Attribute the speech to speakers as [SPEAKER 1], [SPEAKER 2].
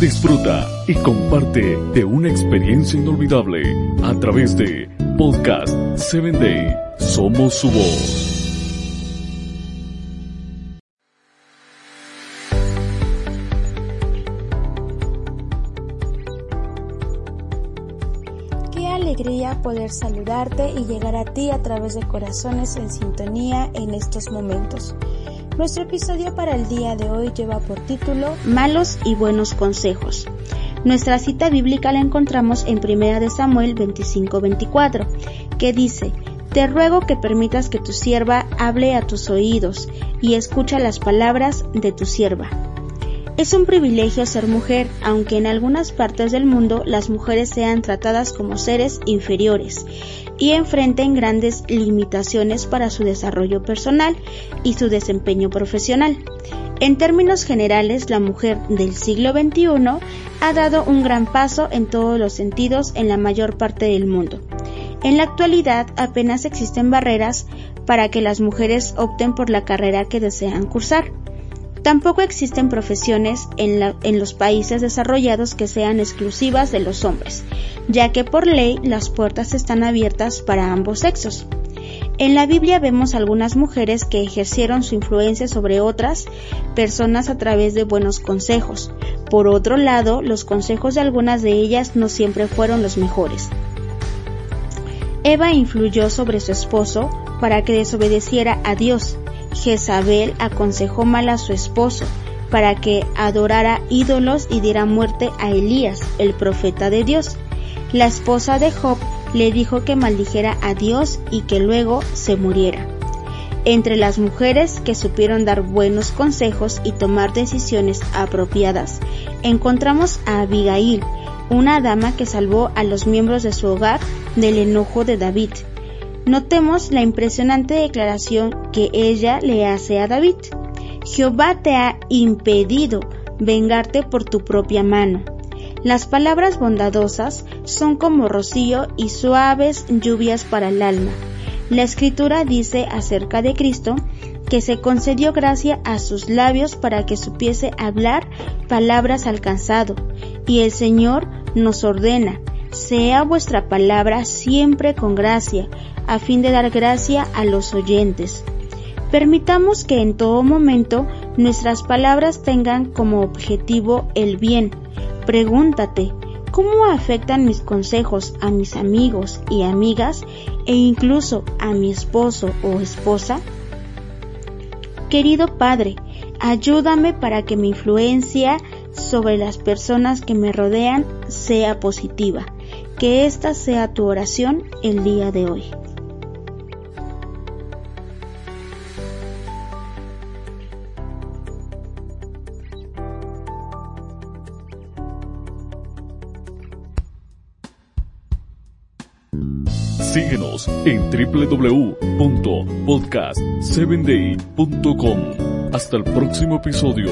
[SPEAKER 1] Disfruta y comparte de una experiencia inolvidable a través de Podcast 7 Day. Somos su voz.
[SPEAKER 2] Qué alegría poder saludarte y llegar a ti a través de corazones en sintonía en estos momentos. Nuestro episodio para el día de hoy lleva por título Malos y buenos consejos. Nuestra cita bíblica la encontramos en 1 de Samuel 25-24, que dice, Te ruego que permitas que tu sierva hable a tus oídos y escucha las palabras de tu sierva. Es un privilegio ser mujer, aunque en algunas partes del mundo las mujeres sean tratadas como seres inferiores y enfrenten grandes limitaciones para su desarrollo personal y su desempeño profesional. En términos generales, la mujer del siglo XXI ha dado un gran paso en todos los sentidos en la mayor parte del mundo. En la actualidad apenas existen barreras para que las mujeres opten por la carrera que desean cursar. Tampoco existen profesiones en, los países desarrollados que sean exclusivas de los hombres, ya que por ley las puertas están abiertas para ambos sexos. En la Biblia vemos algunas mujeres que ejercieron su influencia sobre otras personas a través de buenos consejos. Por otro lado, los consejos de algunas de ellas no siempre fueron los mejores. Eva influyó sobre su esposo para que desobedeciera a Dios, Jezabel aconsejó mal a su esposo para que adorara ídolos y diera muerte a Elías, el profeta de Dios. La esposa de Job le dijo que maldijera a Dios y que luego se muriera. Entre las mujeres que supieron dar buenos consejos y tomar decisiones apropiadas, encontramos a Abigail, una dama que salvó a los miembros de su hogar del enojo de David. Notemos la impresionante declaración que ella le hace a David. Jehová te ha impedido vengarte por tu propia mano. Las palabras bondadosas son como rocío y suaves lluvias para el alma. La escritura dice acerca de Cristo que se concedió gracia a sus labios para que supiese hablar palabras alcanzado, y el Señor nos ordena, sea vuestra palabra siempre con gracia, a fin de dar gracia a los oyentes. Permitamos que en todo momento nuestras palabras tengan como objetivo el bien. Pregúntate, ¿cómo afectan mis consejos a mis amigos y amigas e incluso a mi esposo o esposa? Querido Padre, ayúdame para que mi influencia sobre las personas que me rodean sea positiva. Que esta sea tu oración el día de hoy.
[SPEAKER 1] Síguenos en www.podcast7day.com. Hasta el próximo episodio.